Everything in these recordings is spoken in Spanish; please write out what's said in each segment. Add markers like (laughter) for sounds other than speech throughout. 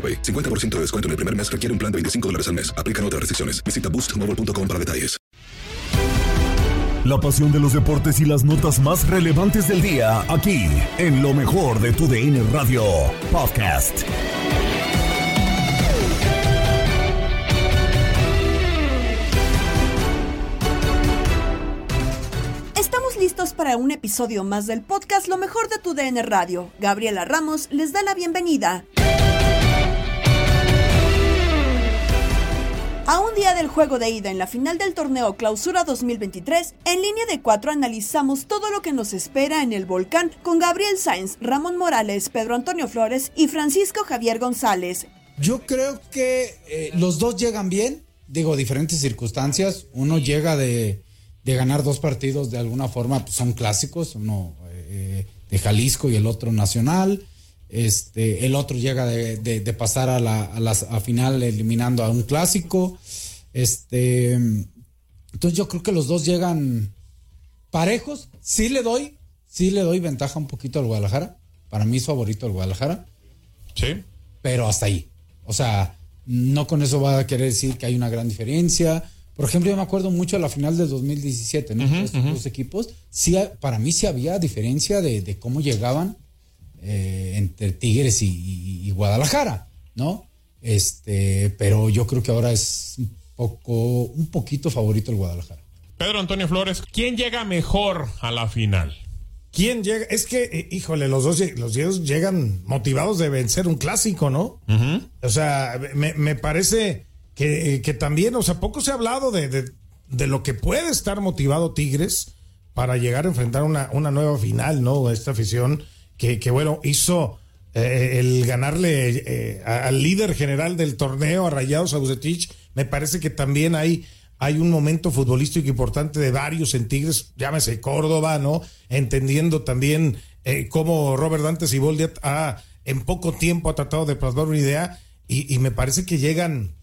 AroPay. 50% de descuento en el primer mes requiere un plan de 25 dólares al mes. Aplican otras restricciones. Visita boostmobile.com para detalles. La pasión de los deportes y las notas más relevantes del día, aquí, en lo mejor de tu DN Radio Podcast. Estamos listos para un episodio más del podcast Lo mejor de tu DN Radio. Gabriela Ramos les da la bienvenida. A un día del juego de ida en la final del torneo Clausura 2023, en línea de cuatro analizamos todo lo que nos espera en el volcán con Gabriel Sainz, Ramón Morales, Pedro Antonio Flores y Francisco Javier González. Yo creo que eh, los dos llegan bien, digo, diferentes circunstancias. Uno llega de, de ganar dos partidos de alguna forma, pues son clásicos, uno eh, de Jalisco y el otro nacional. Este, el otro llega de, de, de pasar a la, a la a final eliminando a un clásico. Este, entonces yo creo que los dos llegan parejos. Sí le doy, sí le doy ventaja un poquito al Guadalajara. Para mí es favorito el Guadalajara. Sí. Pero hasta ahí. O sea, no con eso va a querer decir que hay una gran diferencia. Por ejemplo, yo me acuerdo mucho de la final del 2017, ¿no? Ujú, Estos dos equipos. Sí, para mí sí había diferencia de, de cómo llegaban eh, entre Tigres y, y- y Guadalajara, ¿no? Este, pero yo creo que ahora es un poco, un poquito favorito el Guadalajara. Pedro Antonio Flores, ¿quién llega mejor a la final? ¿Quién llega? Es que, eh, híjole, los dos, los dos llegan motivados de vencer un clásico, ¿no? O sea, me, me parece que, que también, o sea, poco se ha hablado de, de- de lo que puede estar motivado Tigres para llegar a enfrentar una, una nueva final, ¿no? Esta afición que, que bueno, hizo eh, el ganarle eh, al líder general del torneo, a Rayados Ausetich, me parece que también hay, hay un momento futbolístico importante de varios en Tigres, llámese Córdoba, ¿no? Entendiendo también eh, cómo Robert Dantes y Boldiat ha, en poco tiempo ha tratado de plasmar una idea y, y me parece que llegan,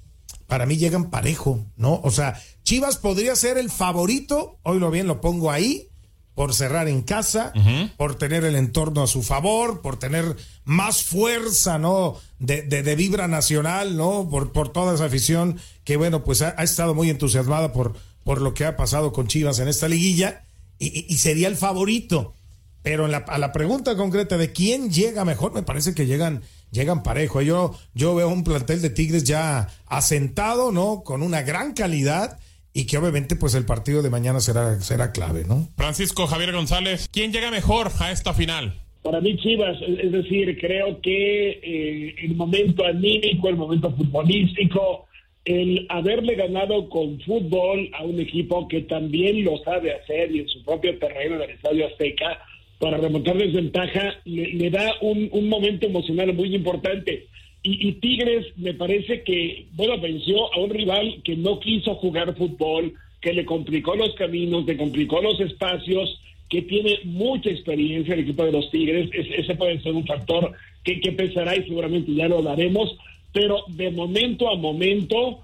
para mí llegan parejo, ¿no? O sea, Chivas podría ser el favorito, hoy lo bien lo pongo ahí, por cerrar en casa, por tener el entorno a su favor, por tener más fuerza, ¿no? De, de, de vibra nacional, ¿no? Por, por toda esa afición que, bueno, pues ha, ha estado muy entusiasmada por, por lo que ha pasado con Chivas en esta liguilla y, y- y sería el favorito. Pero en la- a la pregunta concreta de quién llega mejor, me parece que llegan, llegan parejo. Yo, yo veo un plantel de Tigres ya asentado, ¿no? Con una gran calidad y que obviamente pues el partido de mañana será, será clave, ¿no? Francisco Javier González, ¿quién llega mejor a esta final? Para mí Chivas, es decir, creo que eh, el momento anímico, el momento futbolístico, el haberle ganado con fútbol a un equipo que también lo sabe hacer y en su propio terreno del Estadio Azteca para remontar desventaja, le, da un, momento emocional muy importante. Y, Tigres me parece que, bueno, venció a un rival que no quiso jugar fútbol, que le complicó los caminos, le complicó los espacios, que tiene mucha experiencia el equipo de los Tigres. ese puede ser un factor que, que y seguramente ya lo daremos pero de momento a momento,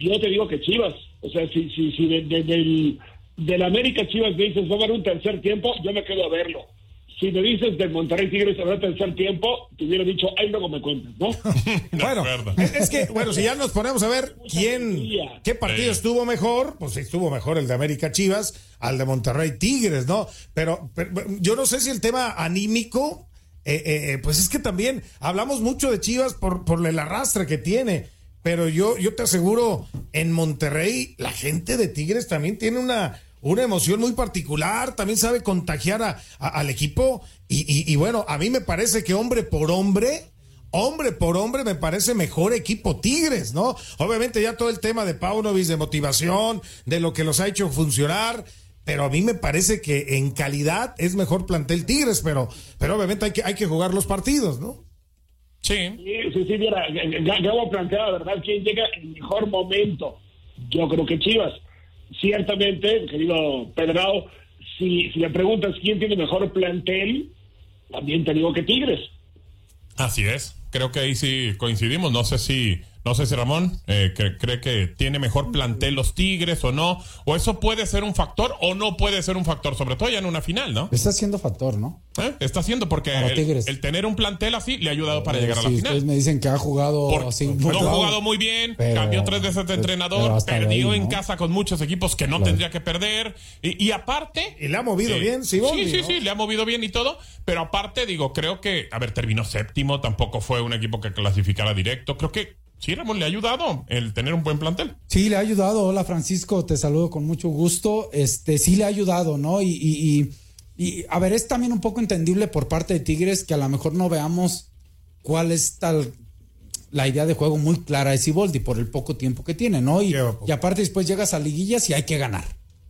yo te digo que Chivas, o sea, si, si, si de, del, América Chivas me dices, va a haber un tercer tiempo, yo me quedo a verlo. Si me dices del Monterrey Tigres habrá tercer tiempo, te hubiera dicho, ahí luego me cuentas, ¿no? (laughs) bueno, es que, bueno, si ya nos ponemos a ver quién, qué partido estuvo mejor, pues estuvo mejor el de América Chivas al de Monterrey Tigres, ¿no? pero yo no sé si el tema anímico eh, eh, eh, pues es que también hablamos mucho de Chivas por, por el arrastre que tiene. Pero yo, yo te aseguro, en Monterrey, la gente de Tigres también tiene una, una emoción muy particular, también sabe contagiar a, al equipo. Y, bueno, a mí me parece que hombre por hombre, hombre por hombre, me parece mejor equipo Tigres, ¿no? Obviamente ya todo el tema de Paunovis, de motivación, de lo que los ha hecho funcionar pero a mí me parece que en calidad es mejor plantel Tigres, pero, pero obviamente hay que, hay que jugar los partidos, ¿no? Sí. Sí, sí, mira, Gabo planteaba, ¿verdad? ¿Quién llega en mejor momento? Yo creo que Chivas. Ciertamente, querido Pedrao, si, si me preguntas quién tiene mejor plantel, también te digo que Tigres. Así es. Creo que ahí sí coincidimos. No sé si no sé si Ramón eh, cree que tiene mejor plantel los Tigres o no, o eso puede ser un factor o no puede ser un factor, sobre todo ya en una final, ¿no? Está siendo factor, ¿no? ¿Eh? Está siendo porque el, tener un plantel así le ha ayudado para llegar a la final. Ustedes me dicen que ha jugado así. No ha jugado muy bien, cambió tres veces de entrenador, perdió en casa con muchos equipos que no tendría que perder. Y, aparte. Y le ha movido bien, sí, Sí, sí, sí, le ha movido bien y todo. Pero aparte, digo, creo que, a ver, terminó séptimo, tampoco fue un equipo que clasificara directo. Creo que Sí, Ramón, le ha ayudado el tener un buen plantel. Sí, le ha ayudado. Hola, Francisco, te saludo con mucho gusto. Este, sí le ha ayudado, ¿no? Y, y, a ver, es también un poco entendible por parte de Tigres que a lo mejor no veamos cuál es tal la idea de juego muy clara de Siboldi por el poco tiempo que tiene, ¿no? Y, y aparte después llegas a liguillas y hay que ganar,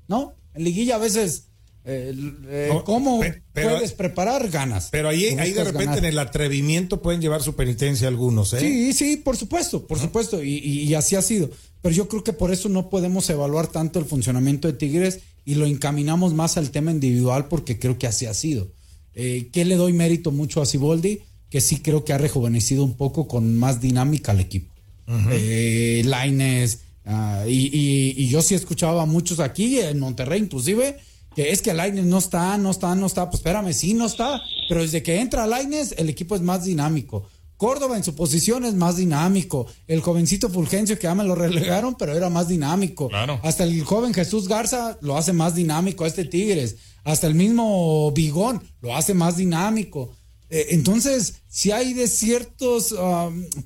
¿no? En liguilla a veces eh, eh, ¿Cómo puedes preparar ganas? Pero ahí, ahí de repente en el atrevimiento pueden llevar su penitencia algunos, ¿eh? Sí, sí, por supuesto, por supuesto, y, así ha sido. Pero yo creo que por eso no podemos evaluar tanto el funcionamiento de Tigres y lo encaminamos más al tema individual porque creo que así ha sido. Eh, ¿Qué le doy mérito mucho a Siboldi? Que sí creo que ha rejuvenecido un poco con más dinámica al equipo. Laines, ah, y, y, yo sí escuchaba a muchos aquí, en Monterrey inclusive, que es que Laines no está, no está, no está. Pues espérame, sí, no está. Pero desde que entra Laines, el equipo es más dinámico. Córdoba en su posición es más dinámico. El jovencito Fulgencio que ya me lo relegaron, pero era más dinámico. Hasta el joven Jesús Garza lo hace más dinámico a este Tigres. Hasta el mismo Bigón lo hace más dinámico. Eh, entonces, si hay de ciertos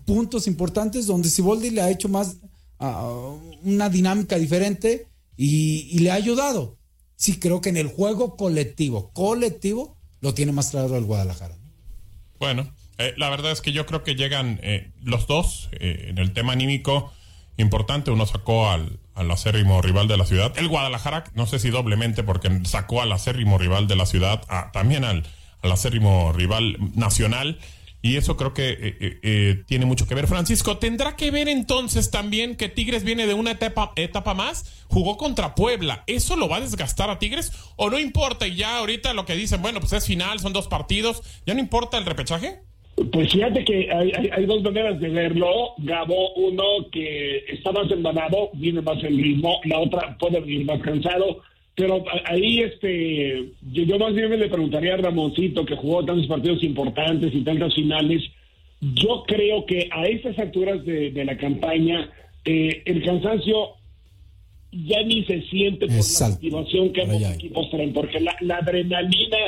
puntos importantes donde Siboldi le ha hecho más uh, una dinámica diferente y le ha ayudado sí creo que en el juego colectivo, colectivo, lo tiene más claro el Guadalajara. Bueno, eh, la verdad es que yo creo que llegan eh, los dos eh, en el tema anímico importante. Uno sacó al, al acérrimo rival de la ciudad. El Guadalajara, no sé si doblemente, porque sacó al acérrimo rival de la ciudad, también al, al acérrimo rival nacional. Y eso creo que eh, eh, eh, tiene mucho que ver. Francisco, ¿tendrá que ver entonces también que Tigres viene de una etapa, etapa más? Jugó contra Puebla. ¿Eso lo va a desgastar a Tigres? ¿O no importa? Y ya ahorita lo que dicen, bueno, pues es final, son dos partidos. ¿Ya no importa el repechaje? Pues fíjate que hay, dos maneras de verlo, Gabo. Uno que está más embanado, viene más en ritmo. La otra puede venir más cansado pero ahí, este, yo, más bien le preguntaría a Ramoncito, que jugó tantos partidos importantes y tantas finales. Yo creo que a estas alturas de, la campaña, eh, el cansancio ya ni se siente por la motivación que ambos equipos traen, porque la, la adrenalina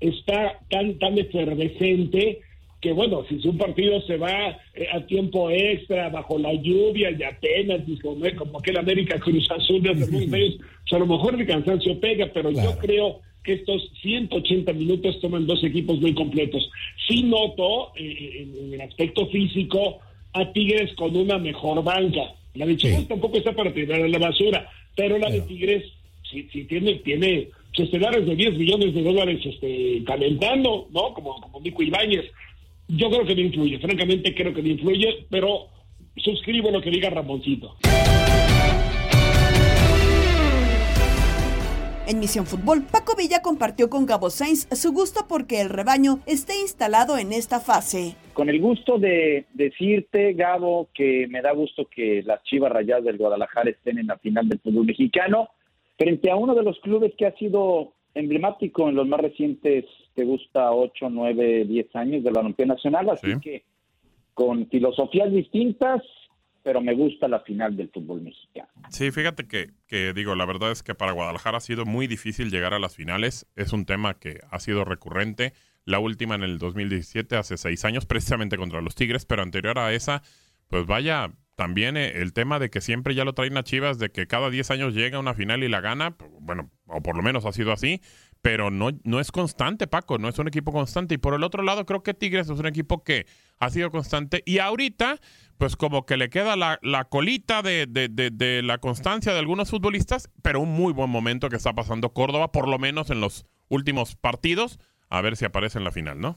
está tan, tan efervescente que bueno, si un partido se va eh, a tiempo extra, bajo la lluvia y apenas, como, como aquel América Cruz Azul de hace pues a lo mejor el cansancio pega, pero yo creo que estos 180 minutos toman dos equipos muy completos. Sí noto eh, en, el aspecto físico a Tigres con una mejor banca. La de Chivas tampoco está para tirar a la basura, pero la de Tigres sí, sí tiene, tiene estelares de 10 millones de dólares este, calentando, ¿no? Como, como Nico Ibáñez. Yo creo que no influye, francamente creo que no influye, pero suscribo lo que diga Ramoncito. En Misión Fútbol, Paco Villa compartió con Gabo Sainz su gusto porque el rebaño esté instalado en esta fase. Con el gusto de decirte, Gabo, que me da gusto que las Chivas Rayadas del Guadalajara estén en la final del fútbol mexicano, frente a uno de los clubes que ha sido emblemático en los más recientes, te gusta 8, 9, 10 años de la balompié nacional, así que con filosofías distintas, pero me gusta la final del fútbol mexicano. Sí, fíjate que, que, digo, la verdad es que para Guadalajara ha sido muy difícil llegar a las finales. Es un tema que ha sido recurrente. La última en el 2017, hace seis años, precisamente contra los Tigres, pero anterior a esa, pues vaya, también eh, el tema de que siempre ya lo traen a Chivas, de que cada 10 años llega a una final y la gana, bueno, o por lo menos ha sido así, pero no, no es constante, Paco, no es un equipo constante. Y por el otro lado, creo que Tigres es un equipo que ha sido constante y ahorita, pues como que le queda la, la colita de, de, de, la constancia de algunos futbolistas, pero un muy buen momento que está pasando Córdoba, por lo menos en los últimos partidos, a ver si aparece en la final, ¿no?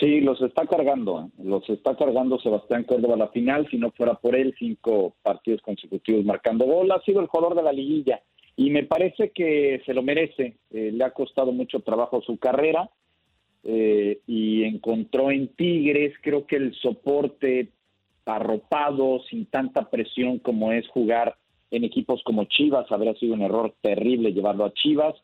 Sí, los está cargando, ¿eh? los está cargando Sebastián Córdoba a la final, si no fuera por él, cinco partidos consecutivos marcando gol, ha sido el jugador de la liguilla y me parece que se lo merece, eh, le ha costado mucho trabajo su carrera eh, y encontró en Tigres creo que el soporte arropado, sin tanta presión como es jugar en equipos como Chivas, habría sido un error terrible llevarlo a Chivas,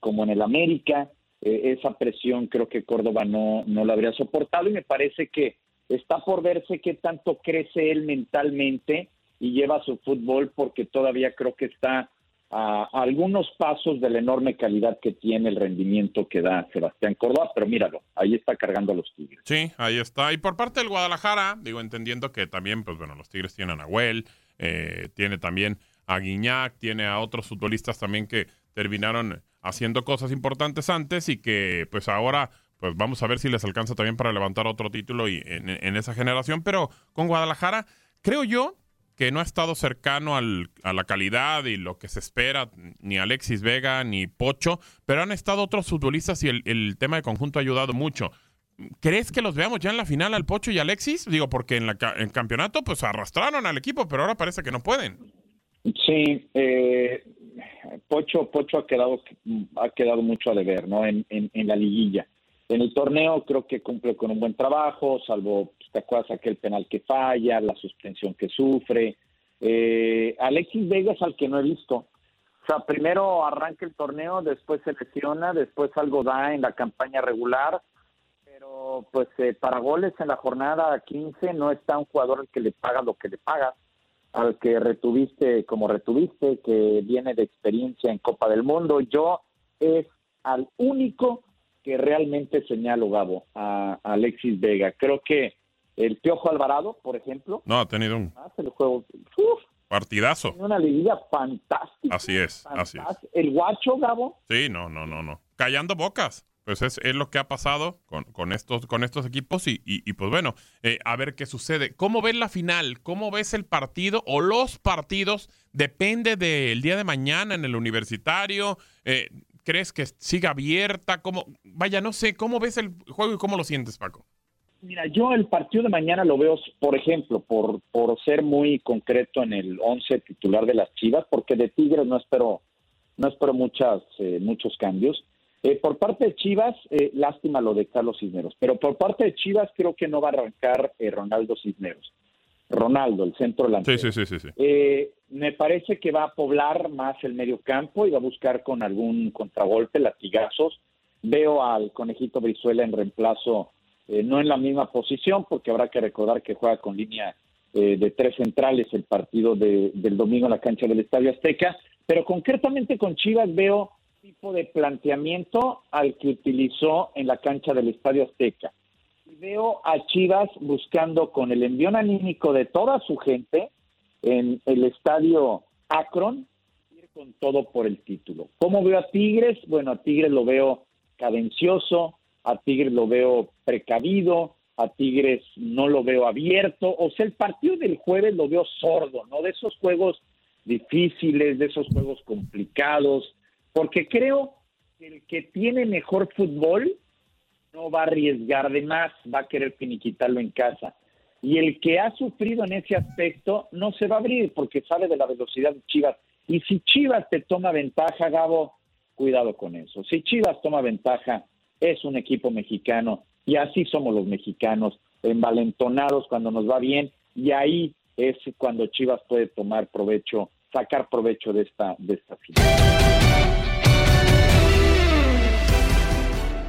como en el América, eh, esa presión creo que Córdoba no, no la habría soportado y me parece que está por verse qué tanto crece él mentalmente y lleva su fútbol porque todavía creo que está a, algunos pasos de la enorme calidad que tiene el rendimiento que da Sebastián Córdoba, pero míralo, ahí está cargando a los Tigres. Sí, ahí está. Y por parte del Guadalajara, digo, entendiendo que también, pues bueno, los Tigres tienen a Nahuel, eh, tiene también a Guiñac, tiene a otros futbolistas también que terminaron haciendo cosas importantes antes y que pues ahora pues vamos a ver si les alcanza también para levantar otro título y en, esa generación, pero con Guadalajara creo yo que no ha estado cercano al, a la calidad y lo que se espera, ni Alexis Vega ni Pocho, pero han estado otros futbolistas y el, tema de conjunto ha ayudado mucho. ¿Crees que los veamos ya en la final al Pocho y Alexis? Digo, porque en, la, en campeonato pues arrastraron al equipo, pero ahora parece que no pueden. Sí, eh, Pocho, Pocho ha quedado, ha quedado mucho a deber, ¿no? En, en, la liguilla. En el torneo creo que cumple con un buen trabajo, salvo, ¿te acuerdas aquel penal que falla, la suspensión que sufre? Eh, Alexis Vegas al que no he visto. O sea, primero arranca el torneo, después se lesiona, después algo da en la campaña regular, pero pues eh, para goles en la jornada 15 no está un jugador al que le paga lo que le paga al que retuviste como retuviste, que viene de experiencia en Copa del Mundo. Yo es al único que realmente señalo, Gabo, a, Alexis Vega. Creo que el Piojo Alvarado, por ejemplo. No, ha tenido un juego, partidazo. Una liguilla fantástica. Así es, así es. El guacho, Gabo. Sí, no, no, no, no. Callando bocas pues es, es, lo que ha pasado con, con, estos, con estos equipos y, y, pues bueno, eh, a ver qué sucede. ¿Cómo ves la final? ¿Cómo ves el partido o los partidos? Depende del día de mañana en el universitario. Eh, ¿Crees que siga abierta? ¿Cómo? Vaya, no sé, ¿cómo ves el juego y cómo lo sientes, Paco? Mira, yo el partido de mañana lo veo, por ejemplo, por, por ser muy concreto en el 11 titular de las Chivas, porque de Tigres no espero, no espero muchas, eh, muchos cambios eh, por parte de Chivas, eh, lástima lo de Carlos Cisneros, pero por parte de Chivas creo que no va a arrancar eh, Ronaldo Cisneros. Ronaldo, el centro delantero. Sí, sí, sí, sí. me parece que va a poblar más el medio campo y va a buscar con algún contragolpe, latigazos. Veo al conejito Brizuela en reemplazo, no en la misma posición, porque habrá que recordar que juega con línea de tres centrales el partido de, del domingo en la cancha del Estadio Azteca, pero concretamente con Chivas veo tipo de planteamiento al que utilizó en la cancha del Estadio Azteca. Y veo a Chivas buscando con el envión anímico de toda su gente en el estadio Akron ir con todo por el título. ¿Cómo veo a Tigres? Bueno, a Tigres lo veo cadencioso, a Tigres lo veo precavido, a Tigres no lo veo abierto, o sea, el partido del jueves lo veo sordo, ¿no? De esos juegos difíciles, de esos juegos complicados, porque creo que el que tiene mejor fútbol no va a arriesgar de más, va a querer finiquitarlo en casa. Y el que ha sufrido en ese aspecto no se va a abrir porque sabe de la velocidad de Chivas. Y si Chivas te toma ventaja, Gabo, cuidado con eso. Si Chivas toma ventaja, es un equipo mexicano y así somos los mexicanos, envalentonados cuando nos va bien y ahí es cuando Chivas puede tomar provecho, sacar provecho de esta de esta final.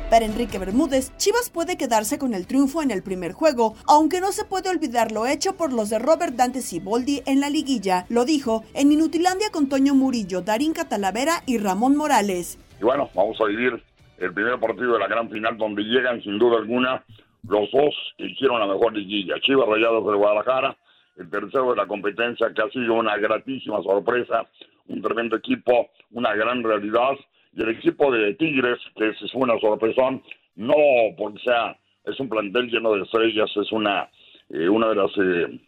Para Enrique Bermúdez, Chivas puede quedarse con el triunfo en el primer juego, aunque no se puede olvidar lo hecho por los de Robert Dante Siboldi en la liguilla. Lo dijo en Inutilandia con Toño Murillo, Darín Catalavera y Ramón Morales. Y bueno, vamos a vivir el primer partido de la gran final donde llegan sin duda alguna los dos que hicieron la mejor liguilla. Chivas Rayados de Guadalajara, el tercero de la competencia que ha sido una gratísima sorpresa, un tremendo equipo, una gran realidad y el equipo de Tigres, que es una sorpresón, no porque sea, es un plantel lleno de estrellas, es una, eh, una de las eh,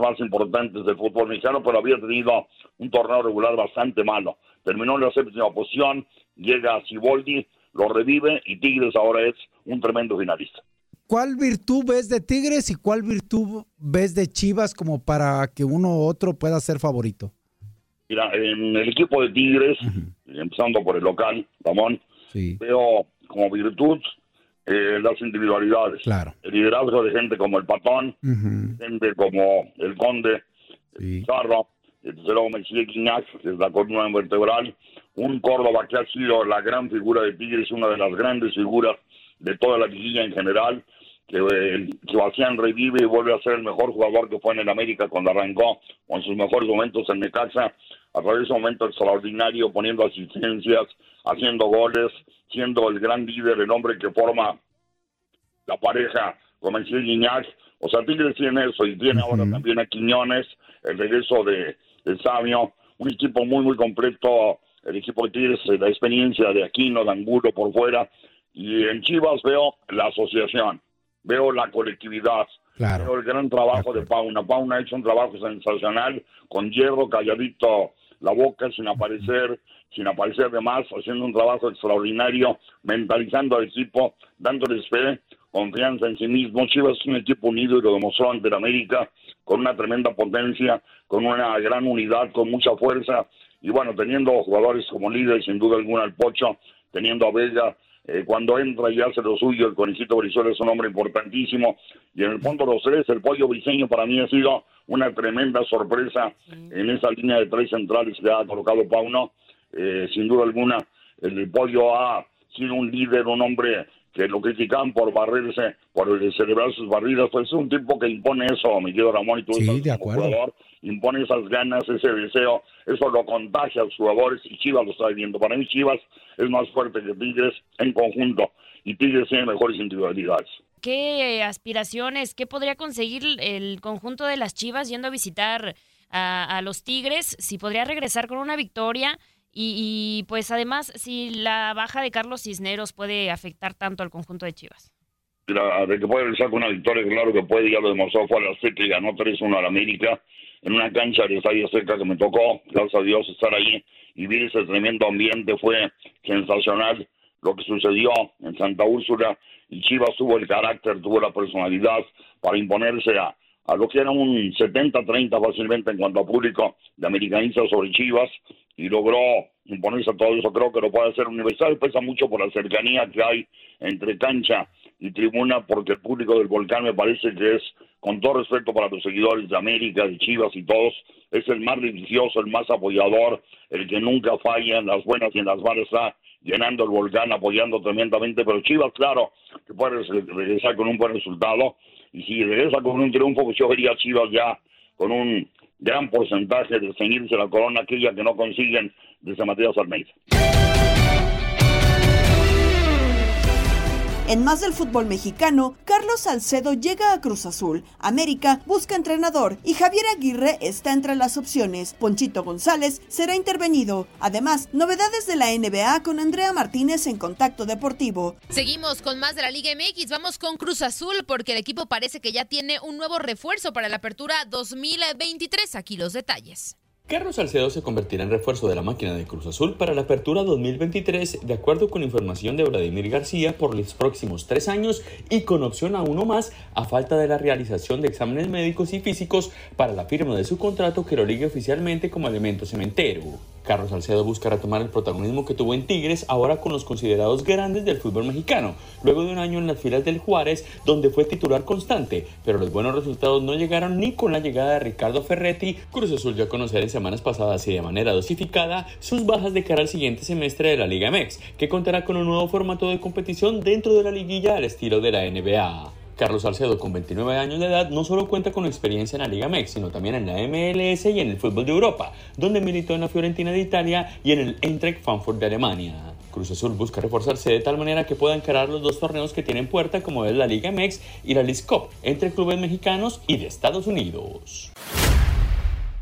más importantes del fútbol mexicano, pero había tenido un torneo regular bastante malo. Terminó en la séptima posición, llega a Ciboldi, lo revive y Tigres ahora es un tremendo finalista. ¿Cuál virtud ves de Tigres y cuál virtud ves de Chivas como para que uno u otro pueda ser favorito? Mira, en el equipo de Tigres, empezando por el local, Ramón, veo como virtud eh, las individualidades. Claro. El liderazgo de gente como el Patón, gente como el Conde, el Pizarro, el tercero Guignac, que es la columna vertebral, un Córdoba que ha sido la gran figura de Tigres, una de las grandes figuras de toda la liguilla en general, que eh, Sebastián revive y vuelve a ser el mejor jugador que fue en el América cuando arrancó con sus mejores momentos en Necaxa a través de un momento extraordinario, poniendo asistencias, haciendo goles, siendo el gran líder, el hombre que forma la pareja con el Guiñac. O sea, Tigres tiene eso y tiene ahora también a Quiñones, el regreso de, de Sabio, un equipo muy, muy completo. El equipo de Tigres, la experiencia de Aquino, de Angulo por fuera. Y en Chivas veo la asociación, veo la colectividad, Veo el gran trabajo de Pauna. Pauna ha hecho un trabajo sensacional, con hierro calladito la boca, sin aparecer, sin aparecer de más, haciendo un trabajo extraordinario, mentalizando al equipo, dándoles fe, confianza en sí mismo. Chivas es un equipo unido y lo demostró ante América, con una tremenda potencia, con una gran unidad, con mucha fuerza, y bueno, teniendo jugadores como líderes, sin duda alguna, el Pocho, teniendo a Vega, eh, cuando entra y hace lo suyo, el Conejito Brizuela es un hombre importantísimo. Y en el fondo los tres, el pollo briseño para mí ha sido una tremenda sorpresa en esa línea de tres centrales que ha colocado Pauno. Eh, sin duda alguna, el pollo ha sido un líder, un hombre que lo critican por barrerse, por celebrar sus barridas, pues es un tipo que impone eso, mi querido Ramón, y tú sí, de acuerdo. Jugador, impone esas ganas, ese deseo, eso lo contagia a los jugadores y Chivas lo está viendo. Para mí Chivas es más fuerte que Tigres en conjunto y Tigres tiene mejores individualidades. ¿Qué aspiraciones, qué podría conseguir el conjunto de las Chivas yendo a visitar a, a los Tigres? Si podría regresar con una victoria y, pues además, si la baja de Carlos Cisneros puede afectar tanto al conjunto de Chivas. de que puede regresar con una victoria, claro que puede, ya lo demostró, fue a la y ganó 3-1 al América en una cancha de Estadio Seca que me tocó, gracias a Dios, estar ahí y ver ese tremendo ambiente fue sensacional. Lo que sucedió en Santa Úrsula y Chivas tuvo el carácter, tuvo la personalidad para imponerse a, a lo que era un 70-30 fácilmente en cuanto a público de americanistas sobre Chivas y logró imponerse a todo eso. Creo que lo puede hacer universal. Pesa mucho por la cercanía que hay entre cancha y tribuna, porque el público del volcán me parece que es, con todo respeto para los seguidores de América, de Chivas y todos, es el más religioso, el más apoyador, el que nunca falla en las buenas y en las malas está llenando el volcán, apoyando tremendamente. Pero Chivas, claro, que puede regresar con un buen resultado. Y si regresa con un triunfo, pues yo vería a Chivas ya con un gran porcentaje de ceñirse la corona aquella que no consiguen desde Matías Almeida. En más del fútbol mexicano, Carlos Salcedo llega a Cruz Azul, América busca entrenador y Javier Aguirre está entre las opciones. Ponchito González será intervenido. Además, novedades de la NBA con Andrea Martínez en Contacto Deportivo. Seguimos con más de la Liga MX. Vamos con Cruz Azul porque el equipo parece que ya tiene un nuevo refuerzo para la apertura 2023. Aquí los detalles. Carlos Salcedo se convertirá en refuerzo de la máquina de Cruz Azul para la apertura 2023, de acuerdo con información de Vladimir García, por los próximos tres años y con opción a uno más a falta de la realización de exámenes médicos y físicos para la firma de su contrato que lo ligue oficialmente como elemento cementero. Carlos Salcedo busca retomar el protagonismo que tuvo en Tigres, ahora con los considerados grandes del fútbol mexicano, luego de un año en las filas del Juárez, donde fue titular constante, pero los buenos resultados no llegaron ni con la llegada de Ricardo Ferretti. Cruz Azul dio a conocer en semanas pasadas y de manera dosificada sus bajas de cara al siguiente semestre de la Liga MX, que contará con un nuevo formato de competición dentro de la liguilla al estilo de la NBA. Carlos Salcedo, con 29 años de edad, no solo cuenta con experiencia en la Liga MEX, sino también en la MLS y en el fútbol de Europa, donde militó en la Fiorentina de Italia y en el Eintracht Frankfurt de Alemania. Cruz Azul busca reforzarse de tal manera que pueda encarar los dos torneos que tienen puerta, como es la Liga MEX y la League Cup, entre clubes mexicanos y de Estados Unidos.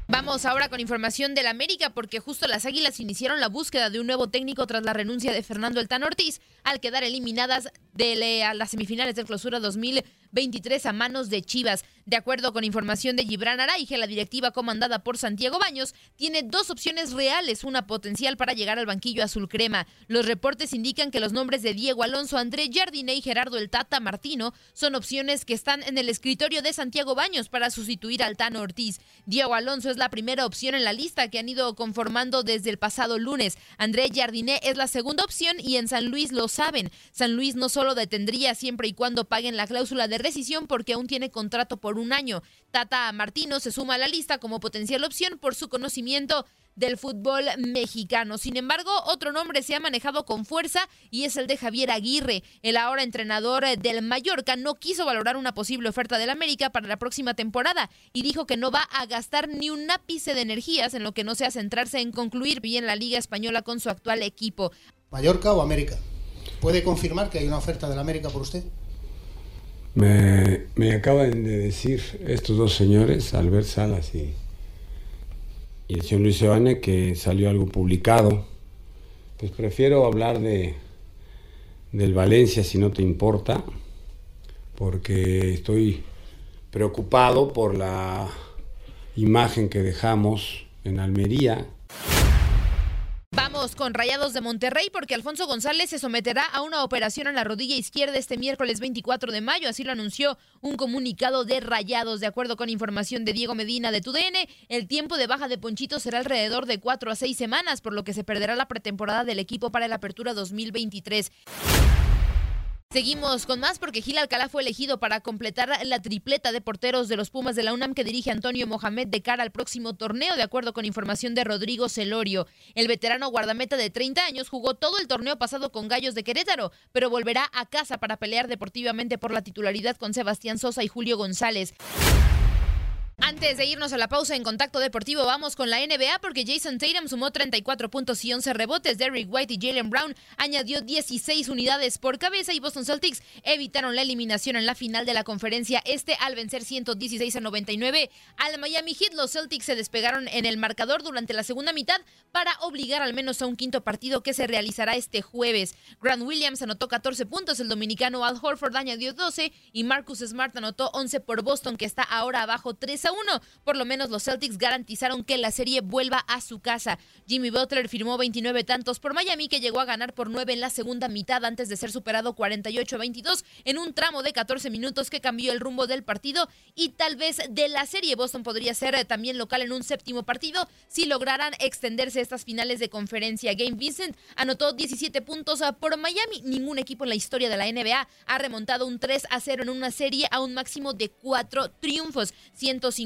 Vamos ahora con información del América porque justo las Águilas iniciaron la búsqueda de un nuevo técnico tras la renuncia de Fernando El Tan Ortiz al quedar eliminadas de las semifinales de clausura 2023 a manos de Chivas. De acuerdo con información de Gibran Araige, la directiva comandada por Santiago Baños tiene dos opciones reales, una potencial para llegar al banquillo azul crema. Los reportes indican que los nombres de Diego Alonso, André Jardine y Gerardo El Tata Martino son opciones que están en el escritorio de Santiago Baños para sustituir al Tano Ortiz. Diego Alonso es la primera opción en la lista que han ido conformando desde el pasado lunes. André Jardine es la segunda opción y en San Luis lo saben. San Luis no solo detendría siempre y cuando paguen la cláusula de rescisión porque aún tiene contrato por un año. Tata Martino se suma a la lista como potencial opción por su conocimiento del fútbol mexicano. Sin embargo, otro nombre se ha manejado con fuerza y es el de Javier Aguirre. El ahora entrenador del Mallorca no quiso valorar una posible oferta del América para la próxima temporada y dijo que no va a gastar ni un ápice de energías en lo que no sea centrarse en concluir bien la Liga Española con su actual equipo. ¿Mallorca o América? ¿Puede confirmar que hay una oferta del América por usted? Me, acaban de decir estos dos señores, Albert Salas y, el señor Luis Evane, que salió algo publicado. Pues prefiero hablar de del Valencia si no te importa, porque estoy preocupado por la imagen que dejamos en Almería Vamos con Rayados de Monterrey porque Alfonso González se someterá a una operación en la rodilla izquierda este miércoles 24 de mayo, así lo anunció un comunicado de Rayados. De acuerdo con información de Diego Medina de TUDN, el tiempo de baja de Ponchito será alrededor de cuatro a seis semanas, por lo que se perderá la pretemporada del equipo para la apertura 2023. Seguimos con más porque Gil Alcalá fue elegido para completar la tripleta de porteros de los Pumas de la UNAM que dirige Antonio Mohamed de cara al próximo torneo, de acuerdo con información de Rodrigo Celorio. El veterano guardameta de 30 años jugó todo el torneo pasado con Gallos de Querétaro, pero volverá a casa para pelear deportivamente por la titularidad con Sebastián Sosa y Julio González. Antes de irnos a la pausa en contacto deportivo, vamos con la NBA porque Jason Tatum sumó 34 puntos y 11 rebotes. Derrick White y Jalen Brown añadió 16 unidades por cabeza y Boston Celtics evitaron la eliminación en la final de la conferencia este al vencer 116 a 99 al Miami Heat. Los Celtics se despegaron en el marcador durante la segunda mitad para obligar al menos a un quinto partido que se realizará este jueves. Grant Williams anotó 14 puntos, el dominicano Al Horford añadió 12 y Marcus Smart anotó 11 por Boston que está ahora abajo 3 uno. Por lo menos los Celtics garantizaron que la serie vuelva a su casa. Jimmy Butler firmó 29 tantos por Miami, que llegó a ganar por 9 en la segunda mitad antes de ser superado 48-22 en un tramo de 14 minutos que cambió el rumbo del partido y tal vez de la serie. Boston podría ser eh, también local en un séptimo partido si lograran extenderse estas finales de conferencia. Game Vincent anotó 17 puntos ah, por Miami. Ningún equipo en la historia de la NBA ha remontado un 3 a 0 en una serie a un máximo de 4 triunfos. 150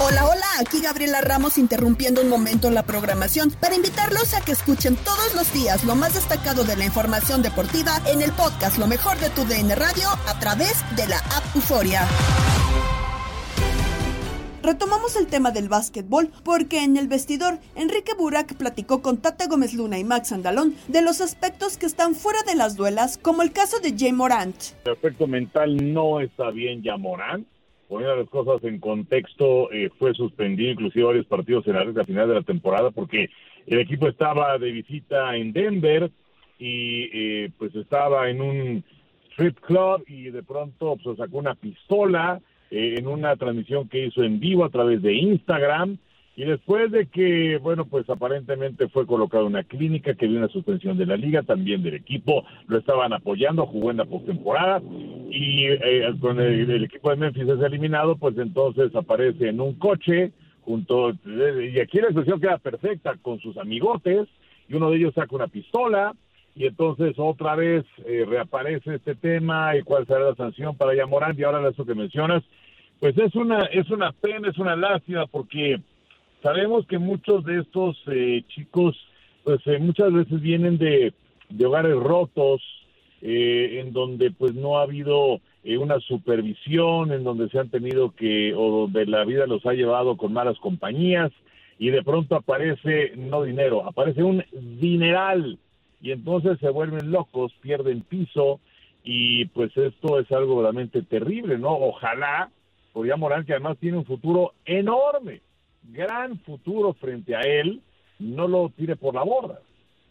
Hola, hola, aquí Gabriela Ramos interrumpiendo un momento la programación para invitarlos a que escuchen todos los días lo más destacado de la información deportiva en el podcast Lo mejor de tu DN Radio a través de la app Euforia. Retomamos el tema del básquetbol porque en el vestidor Enrique Burak platicó con Tata Gómez Luna y Max Andalón de los aspectos que están fuera de las duelas, como el caso de Jay Morant. El aspecto mental no está bien ya Morant. Poniendo las cosas en contexto, eh, fue suspendido inclusive varios partidos en la recta final de la temporada porque el equipo estaba de visita en Denver y eh, pues estaba en un strip club y de pronto pues, sacó una pistola eh, en una transmisión que hizo en vivo a través de Instagram. Y después de que, bueno, pues aparentemente fue colocado en una clínica que dio una suspensión de la liga, también del equipo, lo estaban apoyando, jugó en la postemporada y eh, con el, equipo de Memphis es eliminado, pues entonces aparece en un coche junto, y aquí la expresión queda perfecta, con sus amigotes, y uno de ellos saca una pistola, y entonces otra vez eh, reaparece este tema y cuál será la sanción para Yamorán y ahora eso que mencionas, pues es una es una pena, es una lástima porque sabemos que muchos de estos eh, chicos pues eh, muchas veces vienen de, hogares rotos eh, en donde pues no ha habido eh, una supervisión, en donde se han tenido que o donde la vida los ha llevado con malas compañías y de pronto aparece no dinero, aparece un dineral y entonces se vuelven locos, pierden piso y pues esto es algo realmente terrible, ¿no? Ojalá, podría Morán, que además tiene un futuro enorme, gran futuro frente a él, no lo tire por la borda.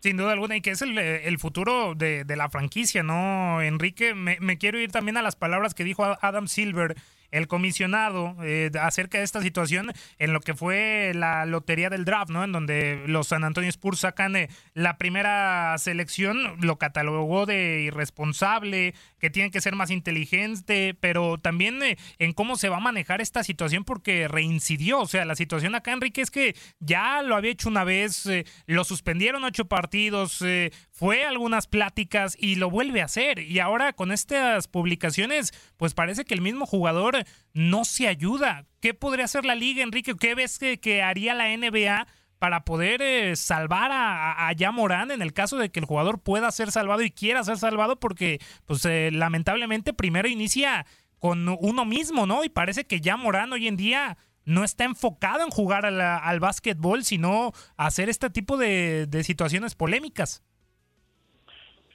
Sin duda alguna, y que es el, el futuro de, de, la franquicia, ¿no, Enrique? Me, me, quiero ir también a las palabras que dijo Adam Silver el comisionado eh, acerca de esta situación en lo que fue la lotería del draft, ¿no? En donde los San Antonio Spurs sacan eh, la primera selección, lo catalogó de irresponsable, que tiene que ser más inteligente, pero también eh, en cómo se va a manejar esta situación porque reincidió. O sea, la situación acá, Enrique, es que ya lo había hecho una vez, eh, lo suspendieron ocho partidos, eh, fue algunas pláticas y lo vuelve a hacer. Y ahora con estas publicaciones, pues parece que el mismo jugador no se ayuda. ¿Qué podría hacer la liga, Enrique? ¿Qué ves que, haría la NBA? para poder eh, salvar a, a, Morán en el caso de que el jugador pueda ser salvado y quiera ser salvado porque pues eh, lamentablemente primero inicia con uno mismo, ¿no? Y parece que ya Morán hoy en día no está enfocado en jugar al, básquetbol, sino hacer este tipo de situaciones polémicas.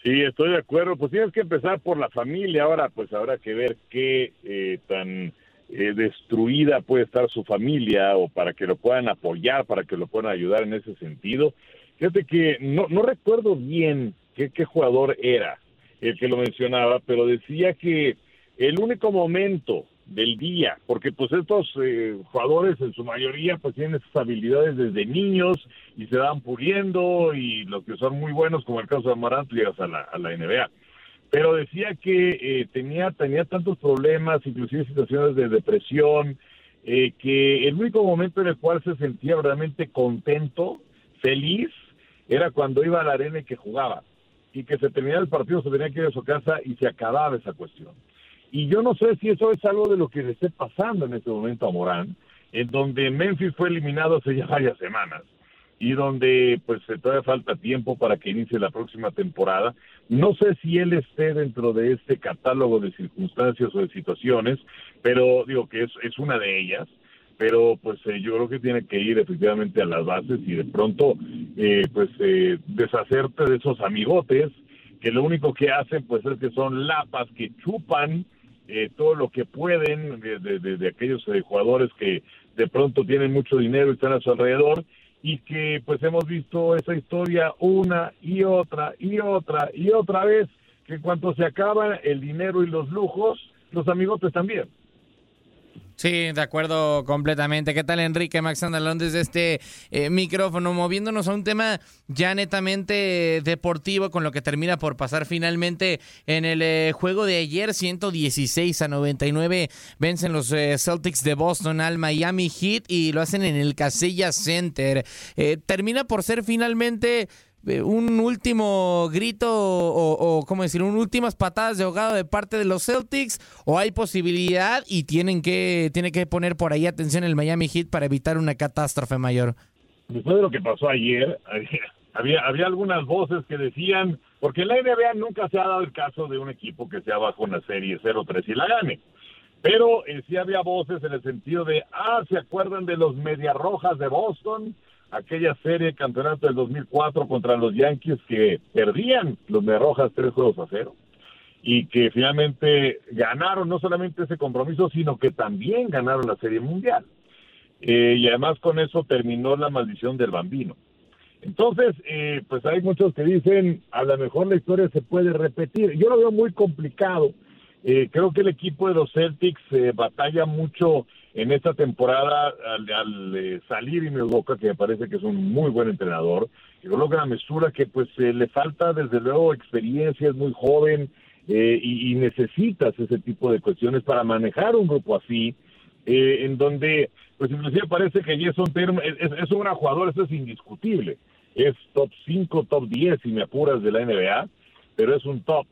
Sí, estoy de acuerdo. Pues tienes que empezar por la familia. Ahora, pues habrá que ver qué eh, tan eh, destruida puede estar su familia o para que lo puedan apoyar, para que lo puedan ayudar en ese sentido. Fíjate que no, no recuerdo bien qué, qué jugador era el que lo mencionaba, pero decía que el único momento del día, porque pues estos eh, jugadores en su mayoría pues tienen esas habilidades desde niños y se van puliendo y los que son muy buenos como el caso de Amaranto llegas a la, a la NBA pero decía que eh, tenía, tenía tantos problemas, inclusive situaciones de depresión, eh, que el único momento en el cual se sentía realmente contento, feliz, era cuando iba a la arena y que jugaba. Y que se terminaba el partido, se tenía que ir a su casa y se acababa esa cuestión. Y yo no sé si eso es algo de lo que le esté pasando en este momento a Morán, en donde Memphis fue eliminado hace ya varias semanas y donde pues todavía falta tiempo para que inicie la próxima temporada. No sé si él esté dentro de este catálogo de circunstancias o de situaciones, pero digo que es, es una de ellas, pero pues eh, yo creo que tiene que ir efectivamente a las bases y de pronto eh, pues eh, deshacerte de esos amigotes que lo único que hacen pues es que son lapas que chupan eh, todo lo que pueden de, de, aquellos eh, jugadores que de pronto tienen mucho dinero y están a su alrededor y que pues hemos visto esa historia una y otra y otra y otra vez, que en cuanto se acaba el dinero y los lujos, los amigotes también. Sí, de acuerdo completamente. ¿Qué tal, Enrique Max Andalón desde este eh, micrófono? Moviéndonos a un tema ya netamente deportivo con lo que termina por pasar finalmente en el eh, juego de ayer, 116 a 99. Vencen los eh, Celtics de Boston al Miami Heat y lo hacen en el Casella Center. termina por ser finalmente un último grito o, o, ¿cómo decir? Un últimas patadas de ahogado de parte de los Celtics o hay posibilidad y tienen que, tiene que poner por ahí atención el Miami Heat para evitar una catástrofe mayor? Después de lo que pasó ayer, (laughs) había, había algunas voces que decían, porque en la NBA nunca se ha dado el caso de un equipo que sea bajo una serie 0-3 y la gane. Pero eh, sí había voces en el sentido de, ah, ¿se acuerdan de los Medias Rojas de Boston? Aquella serie campeonato del 2004 contra los Yankees que perdían los Rojas tres juegos a cero y que finalmente ganaron no solamente ese compromiso, sino que también ganaron la Serie Mundial. Eh, y además con eso terminó la maldición del bambino. Entonces, eh, pues hay muchos que dicen, a lo mejor la historia se puede repetir. Yo lo veo muy complicado. Eh, creo que el equipo de los Celtics batalla mucho en esta temporada al, eh, salir y me Boca, que me parece que es un muy buen entrenador, que coloca una mesura que pues eh, le falta desde luego experiencia, es muy joven eh, y, necesitas ese tipo de cuestiones para manejar un grupo así, en donde pues inclusive parece que Jason Tatum es, es, un jugador, eso es indiscutible, es top 5, top 10 si me apuras de la NBA, pero es un top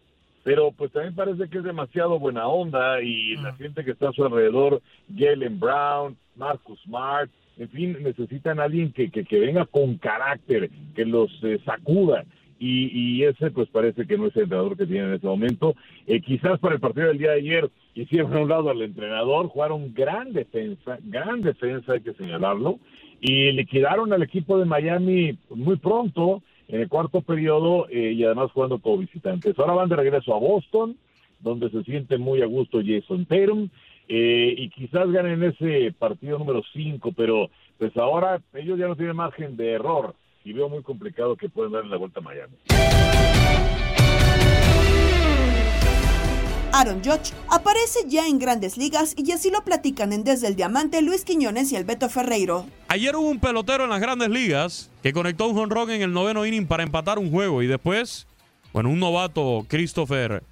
pero pues también parece que es demasiado buena onda y la gente que está a su alrededor, Jalen Brown, Marcus Smart, en fin, necesitan a alguien que, que, venga con carácter, que los eh, sacuda. Y, y, ese pues parece que no es el entrenador que tiene en este momento. Eh, quizás para el partido del día de ayer hicieron a un lado al entrenador, jugaron gran defensa, gran defensa, hay que señalarlo, y liquidaron al equipo de Miami muy pronto en el cuarto periodo eh, y además jugando como visitantes. Ahora van de regreso a Boston, donde se siente muy a gusto Jason Tatum, eh, y quizás ganen ese partido número 5, pero pues ahora ellos ya no tienen margen de error y veo muy complicado que puedan darle la vuelta a Miami. Aaron Judge aparece ya en grandes ligas y así lo platican en Desde el Diamante Luis Quiñones y el Beto Ferreiro. Ayer hubo un pelotero en las grandes ligas que conectó un jonrón en el noveno inning para empatar un juego y después, bueno, un novato, Christopher,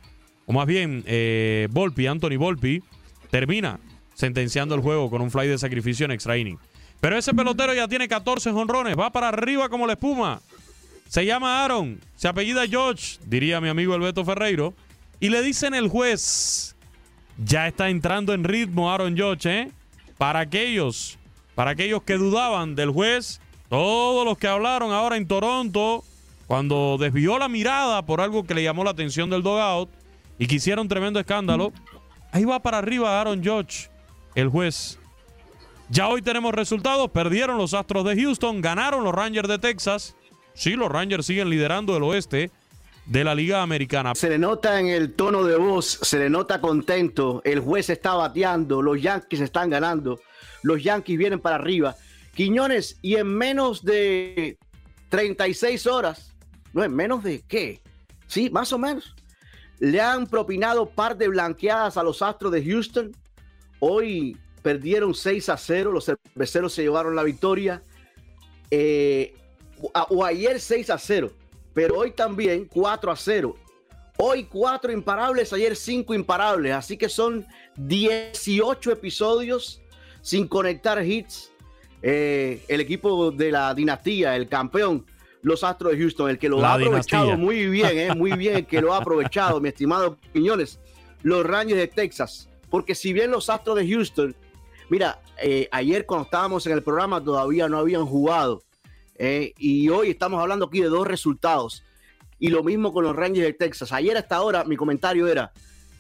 o más bien eh, Volpi, Anthony Volpi, termina sentenciando el juego con un fly de sacrificio en extra inning. Pero ese pelotero ya tiene 14 jonrones, va para arriba como la espuma. Se llama Aaron, se apellida George, diría mi amigo el Beto Ferreiro. Y le dicen el juez, ya está entrando en ritmo Aaron Judge, ¿eh? Para aquellos, para aquellos que dudaban del juez, todos los que hablaron ahora en Toronto, cuando desvió la mirada por algo que le llamó la atención del dogout y que hicieron tremendo escándalo, ahí va para arriba Aaron Judge, el juez. Ya hoy tenemos resultados, perdieron los Astros de Houston, ganaron los Rangers de Texas. Sí, los Rangers siguen liderando el oeste de la Liga Americana. Se le nota en el tono de voz, se le nota contento, el juez está bateando, los Yankees están ganando, los Yankees vienen para arriba. Quiñones, y en menos de 36 horas, no, en menos de qué, sí, más o menos, le han propinado par de blanqueadas a los Astros de Houston. Hoy perdieron 6 a 0, los cerveceros se llevaron la victoria. Eh, o ayer 6 a 0 pero hoy también 4 a 0. Hoy 4 imparables, ayer 5 imparables, así que son 18 episodios sin conectar hits. Eh, el equipo de la dinastía, el campeón, los Astros de Houston, el que lo ha aprovechado muy bien, eh, muy bien, el que lo ha (laughs) aprovechado, mi estimado Piñones, los Rangers de Texas. Porque si bien los Astros de Houston, mira, eh, ayer cuando estábamos en el programa todavía no habían jugado eh, y hoy estamos hablando aquí de dos resultados. Y lo mismo con los Rangers de Texas. Ayer hasta ahora mi comentario era,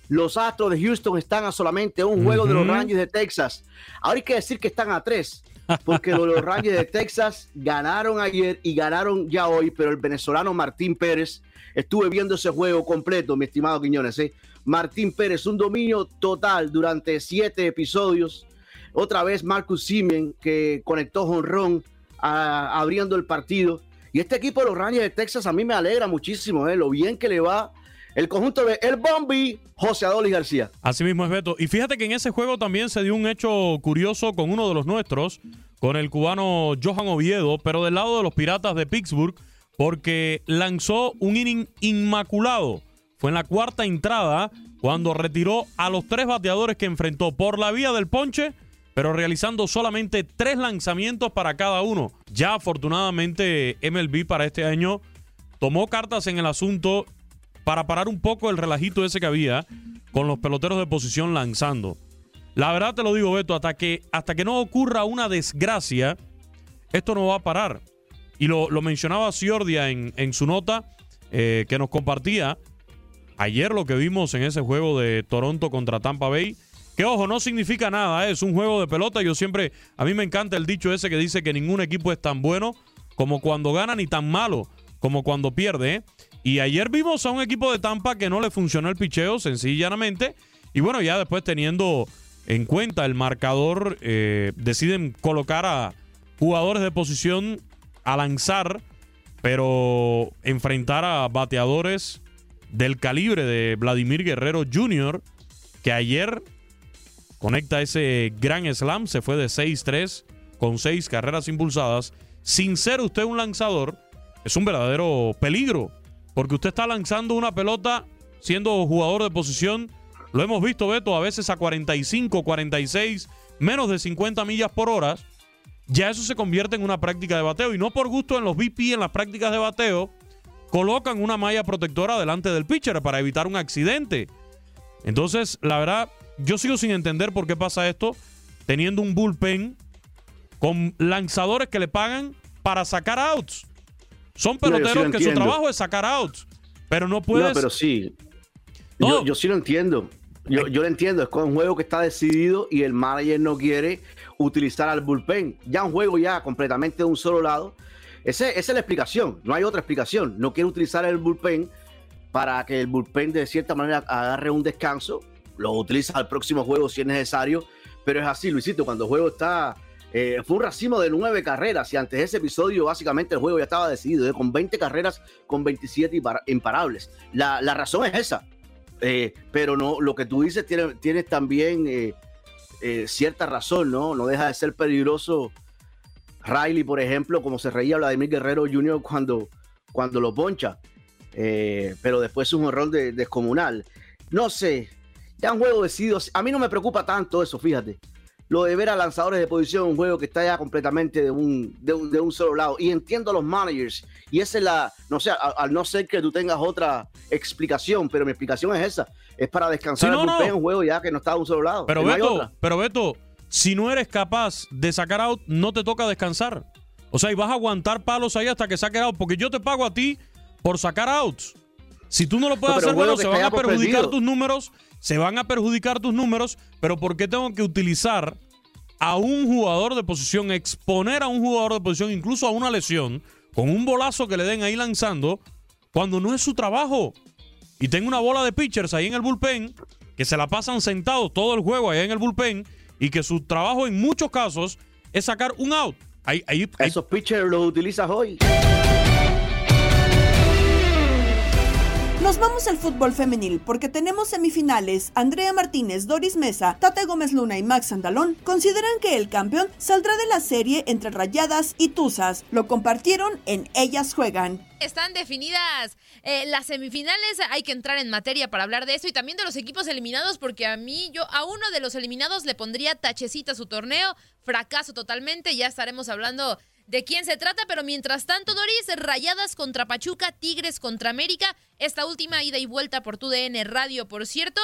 los Astros de Houston están a solamente un juego de los Rangers de Texas. Ahora hay que decir que están a tres, porque los Rangers de Texas ganaron ayer y ganaron ya hoy, pero el venezolano Martín Pérez, estuve viendo ese juego completo, mi estimado Quiñones. ¿eh? Martín Pérez, un dominio total durante siete episodios. Otra vez Marcus Simen, que conectó jonrón abriendo el partido. Y este equipo de los Rangers de Texas a mí me alegra muchísimo, ¿eh? lo bien que le va el conjunto de El Bombi, José Adolis García. Así mismo es Beto. Y fíjate que en ese juego también se dio un hecho curioso con uno de los nuestros, con el cubano Johan Oviedo, pero del lado de los Piratas de Pittsburgh, porque lanzó un inning inmaculado. Fue en la cuarta entrada cuando retiró a los tres bateadores que enfrentó por la vía del ponche, pero realizando solamente tres lanzamientos para cada uno. Ya afortunadamente MLB para este año tomó cartas en el asunto para parar un poco el relajito ese que había con los peloteros de posición lanzando. La verdad te lo digo, Beto, hasta que, hasta que no ocurra una desgracia, esto no va a parar. Y lo, lo mencionaba Ciordia en, en su nota eh, que nos compartía ayer lo que vimos en ese juego de Toronto contra Tampa Bay. Que ojo, no significa nada, ¿eh? es un juego de pelota. Yo siempre, a mí me encanta el dicho ese que dice que ningún equipo es tan bueno como cuando gana ni tan malo como cuando pierde. ¿eh? Y ayer vimos a un equipo de Tampa que no le funcionó el picheo, sencillamente. Y bueno, ya después teniendo en cuenta el marcador, eh, deciden colocar a jugadores de posición a lanzar, pero enfrentar a bateadores del calibre de Vladimir Guerrero Jr., que ayer conecta ese gran slam, se fue de 6-3 con 6 carreras impulsadas. Sin ser usted un lanzador, es un verdadero peligro porque usted está lanzando una pelota siendo jugador de posición. Lo hemos visto, Beto, a veces a 45, 46, menos de 50 millas por hora. Ya eso se convierte en una práctica de bateo. Y no por gusto en los BP, en las prácticas de bateo, colocan una malla protectora delante del pitcher para evitar un accidente. Entonces, la verdad, yo sigo sin entender por qué pasa esto, teniendo un bullpen con lanzadores que le pagan para sacar outs. Son peloteros que su trabajo es sacar outs, pero no puedes. No, pero sí. Yo, yo, sí lo entiendo. Yo, yo lo entiendo. Es un juego que está decidido y el manager no quiere utilizar al bullpen. Ya un juego ya completamente de un solo lado. esa es la explicación. No hay otra explicación. No quiere utilizar el bullpen para que el bullpen de cierta manera agarre un descanso. Lo utiliza al próximo juego si es necesario. Pero es así, Luisito. Cuando el juego está eh, fue un racimo de nueve carreras y antes de ese episodio básicamente el juego ya estaba decidido, ¿eh? con 20 carreras, con 27 imparables. La, razón es esa, eh, pero no, lo que tú dices tiene, tienes también cierta razón, ¿no? No deja de ser peligroso. Riley, por ejemplo, como se reía Vladimir Guerrero Jr. cuando, cuando lo poncha, pero después es un error descomunal. No sé, ya un juego decidido, a mí no me preocupa tanto eso, fíjate lo de ver a lanzadores de posición, un juego que está ya completamente de un, de un, solo lado. Y entiendo a los managers. Y esa es la, no sé, al, no ser que tú tengas otra explicación, pero mi explicación es esa. Es para descansar no, un juego ya que no está de un solo lado. Pero Beto, pero Beto, si no eres capaz de sacar out, no te toca descansar. O sea, y vas a aguantar palos ahí hasta que saques out, porque yo te pago a ti por sacar outs. Si tú no lo puedes hacer, bueno, se van a perjudicar tus números se van a perjudicar tus números, pero ¿por qué tengo que utilizar a un jugador de posición, exponer a un jugador de posición, incluso a una lesión, con un bolazo que le den ahí lanzando, cuando no es su trabajo? Y tengo una bola de pitchers ahí en el bullpen, que se la pasan sentados todo el juego ahí en el bullpen, y que su trabajo en muchos casos es sacar un out. Ahí, ahí, Esos pitchers los utilizas hoy. Nos vamos al fútbol femenil porque tenemos semifinales. Andrea Martínez, Doris Mesa, Tate Gómez Luna y Max Andalón consideran que el campeón saldrá de la serie entre Rayadas y Tuzas. Lo compartieron en Ellas Juegan. Están definidas eh, las semifinales. Hay que entrar en materia para hablar de eso y también de los equipos eliminados, porque a mí, yo a uno de los eliminados le pondría tachecita a su torneo. Fracaso totalmente. Ya estaremos hablando de quién se trata, pero mientras tanto, Doris, Rayadas contra Pachuca, Tigres contra América, esta última ida y vuelta por tu DN Radio, por cierto,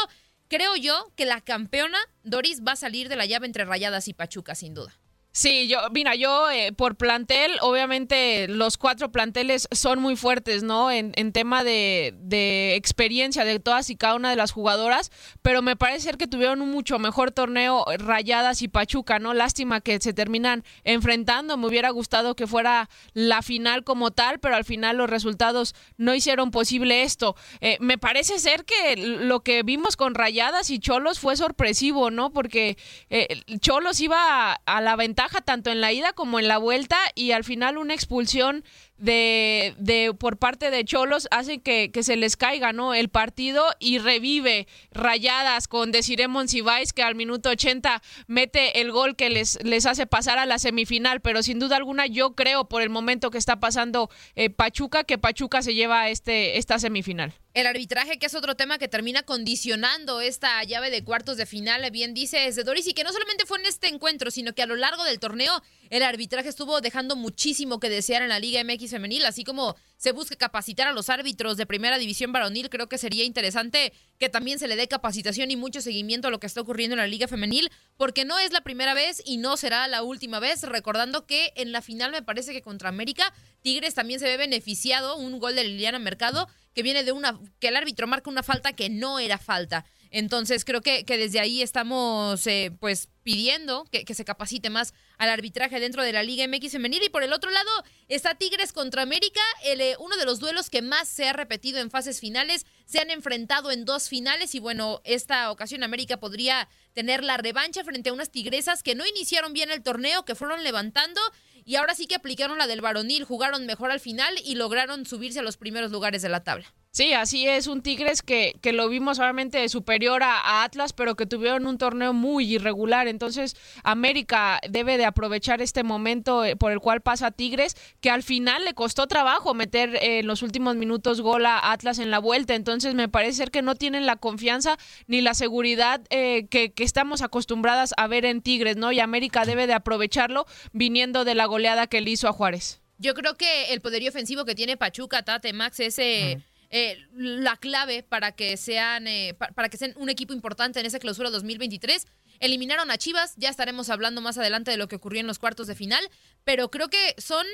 creo yo que la campeona, Doris, va a salir de la llave entre Rayadas y Pachuca, sin duda. Sí, yo, mira, yo eh, por plantel, obviamente los cuatro planteles son muy fuertes, ¿no? En, tema de, experiencia de todas y cada una de las jugadoras, pero me parece ser que tuvieron un mucho mejor torneo Rayadas y Pachuca, ¿no? Lástima que se terminan enfrentando, me hubiera gustado que fuera la final como tal, pero al final los resultados no hicieron posible esto. Eh, me parece ser que lo que vimos con Rayadas y Cholos fue sorpresivo, ¿no? Porque eh, Cholos iba a, a la tanto en la ida como en la vuelta y al final una expulsión de, de por parte de Cholos hacen que, que se les caiga ¿no? el partido y revive rayadas con Desiree Monsiváis que al minuto 80 mete el gol que les, les hace pasar a la semifinal, pero sin duda alguna yo creo por el momento que está pasando eh, Pachuca que Pachuca se lleva este, esta semifinal. El arbitraje, que es otro tema que termina condicionando esta llave de cuartos de final, bien dice de Doris, y que no solamente fue en este encuentro, sino que a lo largo del torneo el arbitraje estuvo dejando muchísimo que desear en la Liga MX femenil, así como se busca capacitar a los árbitros de primera división varonil, creo que sería interesante que también se le dé capacitación y mucho seguimiento a lo que está ocurriendo en la Liga femenil, porque no es la primera vez y no será la última vez, recordando que en la final me parece que contra América, Tigres también se ve beneficiado, un gol de Liliana Mercado, que viene de una, que el árbitro marca una falta que no era falta. Entonces creo que, desde ahí estamos eh, pues pidiendo que, se capacite más al arbitraje dentro de la Liga MX femenil. Y por el otro lado está Tigres contra América, el, eh, uno de los duelos que más se ha repetido en fases finales. Se han enfrentado en dos finales y bueno, esta ocasión América podría tener la revancha frente a unas tigresas que no iniciaron bien el torneo, que fueron levantando y ahora sí que aplicaron la del varonil, jugaron mejor al final y lograron subirse a los primeros lugares de la tabla. Sí, así es, un Tigres que, que lo vimos obviamente superior a, a, Atlas, pero que tuvieron un torneo muy irregular. Entonces, América debe de aprovechar este momento eh, por el cual pasa Tigres, que al final le costó trabajo meter eh, en los últimos minutos gol a Atlas en la vuelta. Entonces, me parece ser que no tienen la confianza ni la seguridad eh, que, que, estamos acostumbradas a ver en Tigres, ¿no? Y América debe de aprovecharlo viniendo de la goleada que le hizo a Juárez. Yo creo que el poderío ofensivo que tiene Pachuca, Tate, Max, ese... Mm eh, la clave para que sean eh, para que sean un equipo importante en esa clausura 2023. Eliminaron a Chivas, ya estaremos hablando más adelante de lo que ocurrió en los cuartos de final, pero creo que son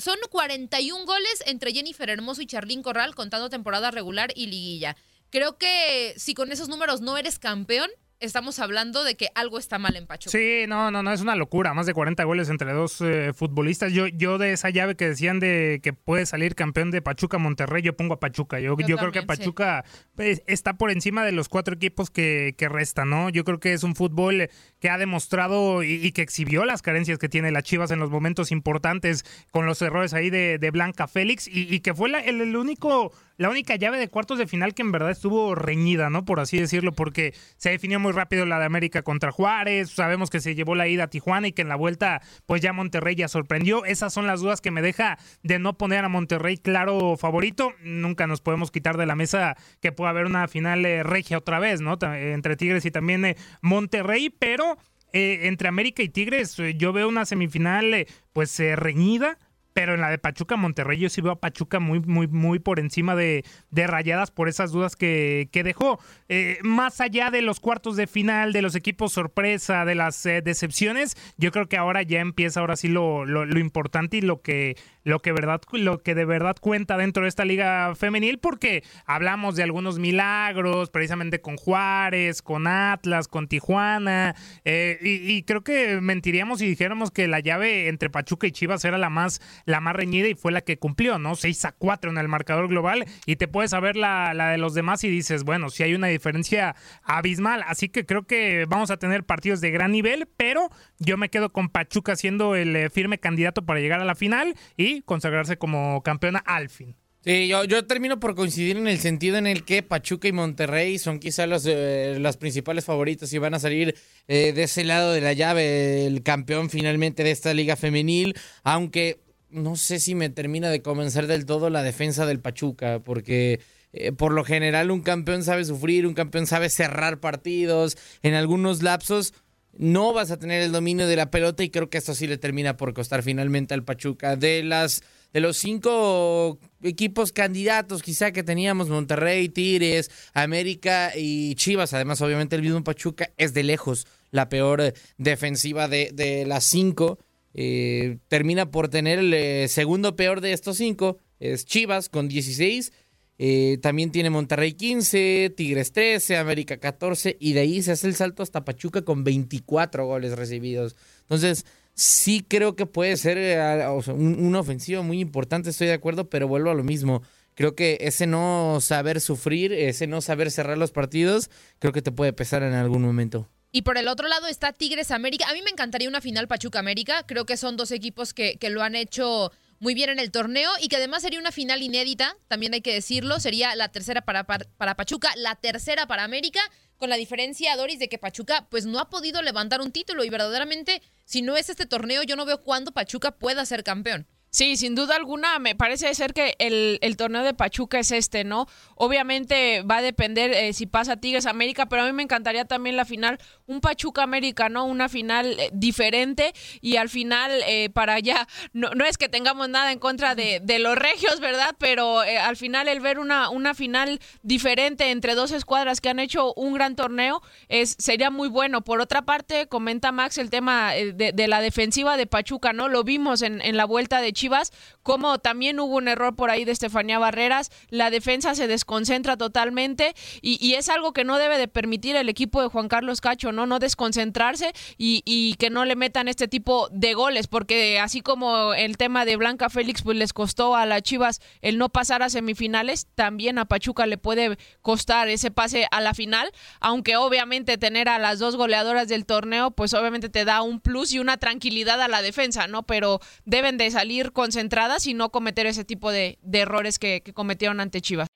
son 41 goles entre Jennifer Hermoso y Charlín Corral contando temporada regular y liguilla. Creo que si con esos números no eres campeón, estamos hablando de que algo está mal en Pachuca. Sí, no, no, no, es una locura. Más de 40 goles entre dos eh, futbolistas. Yo, yo de esa llave que decían de que puede salir campeón de Pachuca Monterrey, yo pongo a Pachuca. Yo, yo, yo creo que Pachuca sí. pues, está por encima de los cuatro equipos que, que restan, ¿no? Yo creo que es un fútbol que ha demostrado y, que exhibió las carencias que tiene las Chivas en los momentos importantes con los errores ahí de, Blanca Félix y, que fue la, el, el único la única llave de cuartos de final que en verdad estuvo reñida, ¿no? Por así decirlo, porque se definió muy rápido la de América contra Juárez, sabemos que se llevó la ida a Tijuana y que en la vuelta pues ya Monterrey ya sorprendió. Esas son las dudas que me deja de no poner a Monterrey claro favorito. Nunca nos podemos quitar de la mesa que pueda haber una final eh, regia otra vez, ¿no? Entre Tigres y también eh, Monterrey, pero... Eh, entre América y Tigres, yo veo una semifinal pues reñida, pero en la de Pachuca Monterrey yo sí veo a Pachuca muy, muy, muy por encima de, de rayadas por esas dudas que, que dejó. Eh, más allá de los cuartos de final, de los equipos sorpresa, de las eh, decepciones, yo creo que ahora ya empieza ahora sí lo, lo, importante y lo que lo que verdad lo que de verdad cuenta dentro de esta liga femenil porque hablamos de algunos milagros precisamente con Juárez con Atlas con Tijuana eh, y, y, creo que mentiríamos si dijéramos que la llave entre Pachuca y Chivas era la más la más reñida y fue la que cumplió no 6 a 4 en el marcador global y te puedes saber la, la de los demás y dices bueno si hay una diferencia abismal así que creo que vamos a tener partidos de gran nivel pero yo me quedo con Pachuca siendo el eh, firme candidato para llegar a la final y consagrarse como campeona al fin. Sí, yo, yo termino por coincidir en el sentido en el que Pachuca y Monterrey son quizás los, eh, las principales favoritos y van a salir eh, de ese lado de la llave el campeón finalmente de esta liga femenil, aunque no sé si me termina de convencer del todo la defensa del Pachuca, porque eh, por lo general un campeón sabe sufrir, un campeón sabe cerrar partidos, en algunos lapsos no vas a tener el dominio de la pelota y creo que esto sí le termina por costar finalmente al Pachuca. De las de los cinco equipos candidatos quizá que teníamos, Monterrey, Tigres, América y Chivas, además obviamente el mismo Pachuca es de lejos la peor defensiva de, de las cinco. Eh, termina por tener el eh, segundo peor de estos cinco, es Chivas con 16 eh, también tiene Monterrey 15, Tigres 13, América 14 y de ahí se hace el salto hasta Pachuca con 24 goles recibidos. Entonces, sí creo que puede ser eh, un, una ofensiva muy importante, estoy de acuerdo, pero vuelvo a lo mismo. Creo que ese no saber sufrir, ese no saber cerrar los partidos, creo que te puede pesar en algún momento. Y por el otro lado está Tigres América. A mí me encantaría una final Pachuca América. Creo que son dos equipos que, que lo han hecho muy bien en el torneo y que además sería una final inédita, también hay que decirlo, sería la tercera para, para, para Pachuca, la tercera para América, con la diferencia, Doris, de que Pachuca pues no ha podido levantar un título y verdaderamente, si no es este torneo, yo no veo cuándo Pachuca pueda ser campeón. Sí, sin duda alguna, me parece ser que el, el, torneo de Pachuca es este, ¿no? Obviamente va a depender eh, si pasa Tigres América, pero a mí me encantaría también la final, un Pachuca América, ¿no? Una final eh, diferente y al final eh, para allá, no, no, es que tengamos nada en contra de, de los regios, ¿verdad? Pero eh, al final el ver una, una final diferente entre dos escuadras que han hecho un gran torneo es, sería muy bueno. Por otra parte, comenta Max el tema eh, de, de la defensiva de Pachuca, ¿no? Lo vimos en, en la vuelta de Chivas, como también hubo un error por ahí de Estefanía Barreras, la defensa se desconcentra totalmente y, y, es algo que no debe de permitir el equipo de Juan Carlos Cacho, ¿no? No desconcentrarse y, y, que no le metan este tipo de goles, porque así como el tema de Blanca Félix pues les costó a las Chivas el no pasar a semifinales, también a Pachuca le puede costar ese pase a la final, aunque obviamente tener a las dos goleadoras del torneo, pues obviamente te da un plus y una tranquilidad a la defensa, ¿no? Pero deben de salir concentradas y no cometer ese tipo de, de errores que, que cometieron ante Chivas.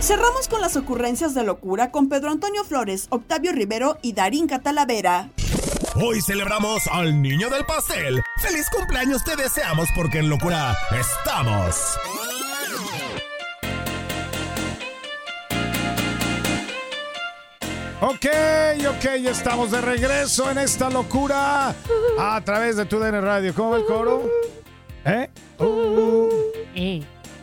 Cerramos con las ocurrencias de locura con Pedro Antonio Flores, Octavio Rivero y Darín Catalavera. Hoy celebramos al niño del pastel. ¡Feliz cumpleaños te deseamos porque en locura estamos! Ok, ok, estamos de regreso en esta locura a través de tu DN Radio. ¿Cómo va el coro? ¿Eh? Uh,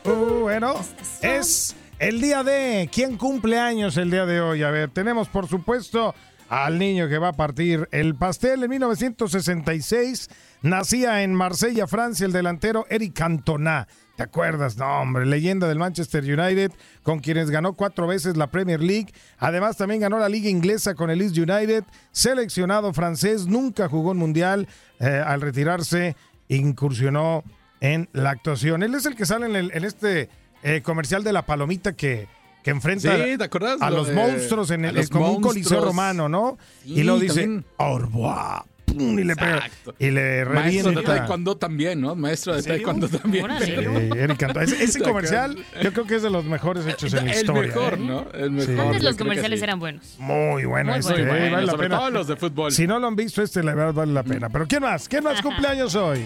uh, bueno, es el día de. ¿Quién cumple años el día de hoy? A ver, tenemos por supuesto al niño que va a partir el pastel. En 1966 nacía en Marsella, Francia, el delantero Eric Cantona. ¿Te acuerdas? No, hombre, leyenda del Manchester United, con quienes ganó cuatro veces la Premier League. Además, también ganó la Liga Inglesa con el Leeds United. Seleccionado francés, nunca jugó un mundial. Eh, al retirarse, incursionó en la actuación. Él es el que sale en, el, este eh, comercial de la palomita que, que enfrenta sí, a los de, monstruos en el, como un coliseo romano, ¿no? Sí, y lo dice, revoir. Y le pega. Y le Maestro revienta. de taekwondo también, ¿no? Maestro de taekwondo también. Sí, Eric. Ese, ese comercial yo creo que es de los mejores hechos en la El historia. mejor, ¿eh? ¿no? El Sí. mejor. Antes los comerciales sí. eran buenos. Muy bueno Muy este, bueno. eh, vale la sobre pena. todo los de fútbol. Si no lo han visto, este la verdad vale la pena. Pero ¿quién más? ¿Quién más cumpleaños hoy?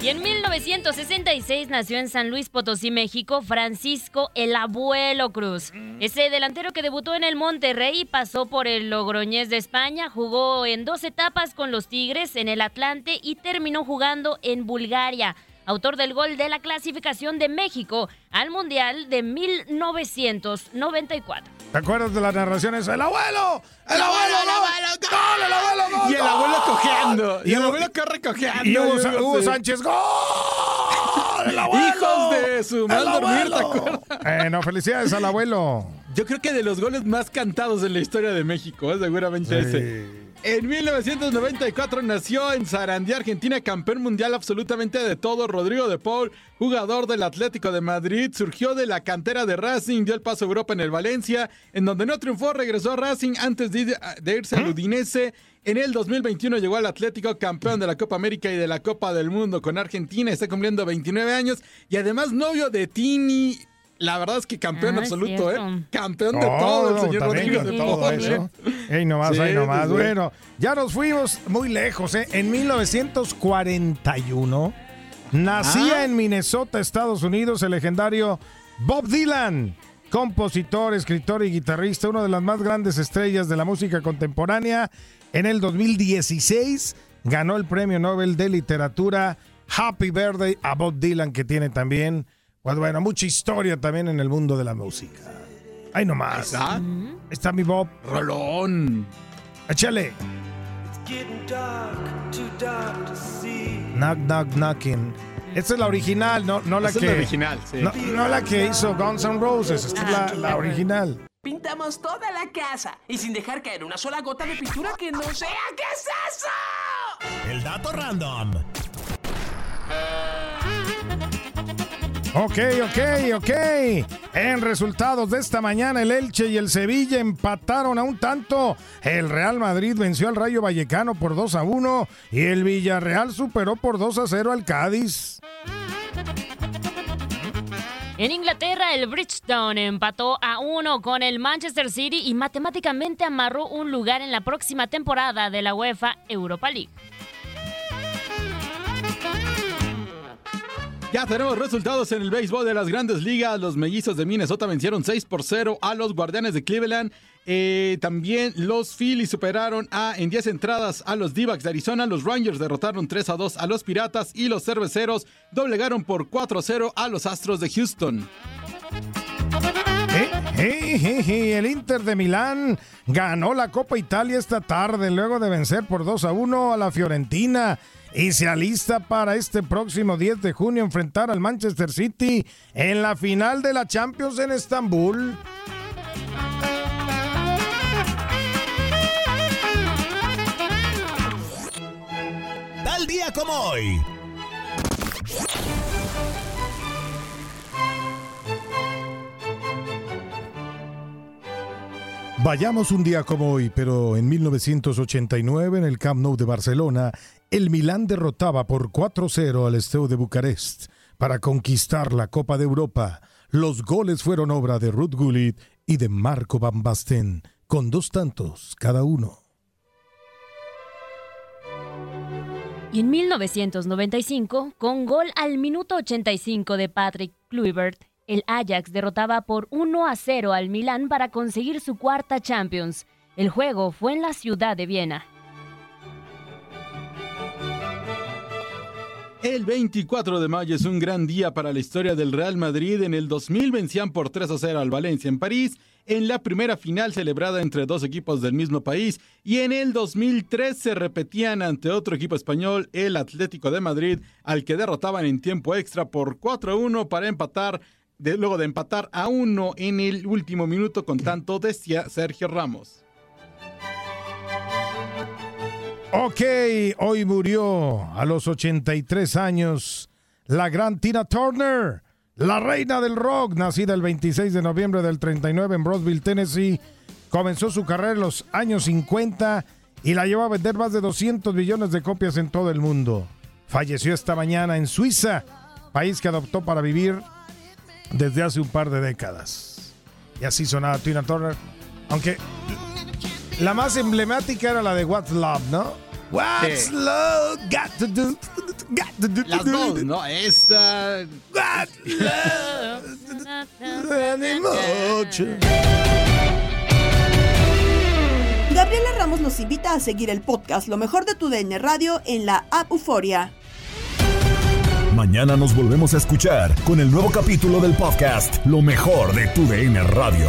Y en 1966 nació en San Luis Potosí, México, Francisco el Abuelo Cruz. Ese delantero que debutó en el Monterrey pasó por el Logroñés de España, jugó en dos etapas con los Tigres en el Atlante y terminó jugando en Bulgaria. Autor del gol de la clasificación de México al Mundial de 1994. ¿Te acuerdas de las narraciones? ¡El abuelo! ¡El abuelo! ¡El abuelo! ¡Gol! ¡El abuelo! ¡Gol! Y el abuelo cojeando. Y el abuelo corre cojeando. Y Hugo, Sa-. Sánchez, ¡gol! ¡El abuelo! Hijos de su mal ¡El dormir, ¿te acuerdas? Eh, no, felicidades al abuelo. Yo creo que de los goles más cantados en la historia de México, ¿eh? seguramente Sí. ese. En 1994 nació en Sarandí, Argentina, campeón mundial absolutamente de todo. Rodrigo de Paul, jugador del Atlético de Madrid, surgió de la cantera de Racing, dio el paso a Europa en el Valencia, en donde no triunfó, regresó a Racing antes de, de irse al Udinese. En el 2021 llegó al Atlético, campeón de la Copa América y de la Copa del Mundo con Argentina, está cumpliendo 29 años y además novio de Tini. La verdad es que campeón Ah, absoluto, ¿eh? Campeón de todo el señor también Rodrigo con de todo eso. Ey, nomás, Sí, ahí nomás. sí. Bueno, ya nos fuimos muy lejos, ¿eh? En 1941 nacía Ah. en Minnesota, Estados Unidos, el legendario Bob Dylan. Compositor, escritor y guitarrista, una de las más grandes estrellas de la música contemporánea. En el 2016 ganó el Premio Nobel de Literatura Happy Birthday a Bob Dylan, que tiene también, pues bueno, mucha historia también en el mundo de la música. Ahí nomás. ¿Está? Ahí está mi Bob. Rolón. Échale. Knock, knock, knocking. Esta es la original, no, no la Esa es que. la original, sí. No, no la que hizo Guns N' Roses, esta es la, la original. Pintamos toda la casa y sin dejar caer una sola gota de pintura que no sea. ¿Qué es eso? El dato random. Ok, ok, ok. En resultados de esta mañana, el Elche y el Sevilla empataron a un tanto. El Real Madrid venció al Rayo Vallecano por 2 a 1 y el Villarreal superó por 2 a 0 al Cádiz. En Inglaterra, el Bridgestone empató a uno con el Manchester City y matemáticamente amarró un lugar en la próxima temporada de la UEFA Europa League. Ya tenemos resultados en el béisbol de las grandes ligas. Los mellizos de Minnesota vencieron 6 por 0 a los guardianes de Cleveland. Eh, también los Phillies superaron a, en 10 entradas a los d de Arizona. Los Rangers derrotaron 3 a 2 a los Piratas y los Cerveceros doblegaron por 4 a 0 a los Astros de Houston. el Inter de Milán ganó la Copa Italia esta tarde luego de vencer por 2 a 1 a la Fiorentina y se alista para este próximo 10 de junio enfrentar al Manchester City en la final de la Champions en Estambul. Tal día como hoy. Vayamos un día como hoy, pero en 1989 en el Camp Nou de Barcelona, el Milán derrotaba por 4-0 al Esteu de Bucarest para conquistar la Copa de Europa. Los goles fueron obra de Ruth Gullit y de Marco Van Basten, con dos tantos cada uno. Y en 1995, con gol al minuto 85 de Patrick Kluivert, el Ajax derrotaba por 1 a 0 al Milán para conseguir su cuarta Champions. El juego fue en la ciudad de Viena. El 24 de mayo es un gran día para la historia del Real Madrid. En el 2000 vencían por 3 a 0 al Valencia en París, en la primera final celebrada entre dos equipos del mismo país. Y en el 2003 se repetían ante otro equipo español, el Atlético de Madrid, al que derrotaban en tiempo extra por 4 a 1 para empatar, luego de empatar a 1 en el último minuto con tanto decía Sergio Ramos. Ok, hoy murió a los 83 años la gran Tina Turner, la reina del rock, nacida el 26 de noviembre del 39 en Brosville, Tennessee. Comenzó su carrera en los años 50 y la llevó a vender más de 200 millones de copias en todo el mundo. Falleció esta mañana en Suiza, país que adoptó para vivir desde hace un par de décadas. Y así sonaba Tina Turner, aunque la más emblemática era la de What's Love, ¿no? What's Sí. love got to do? Got to do. Las dos, ¿no? Esta. What Gabriela Ramos nos invita a seguir el podcast Lo mejor de tu DN Radio en la app Euforia. Mañana nos volvemos a escuchar con el nuevo capítulo del podcast Lo mejor de tu DN Radio.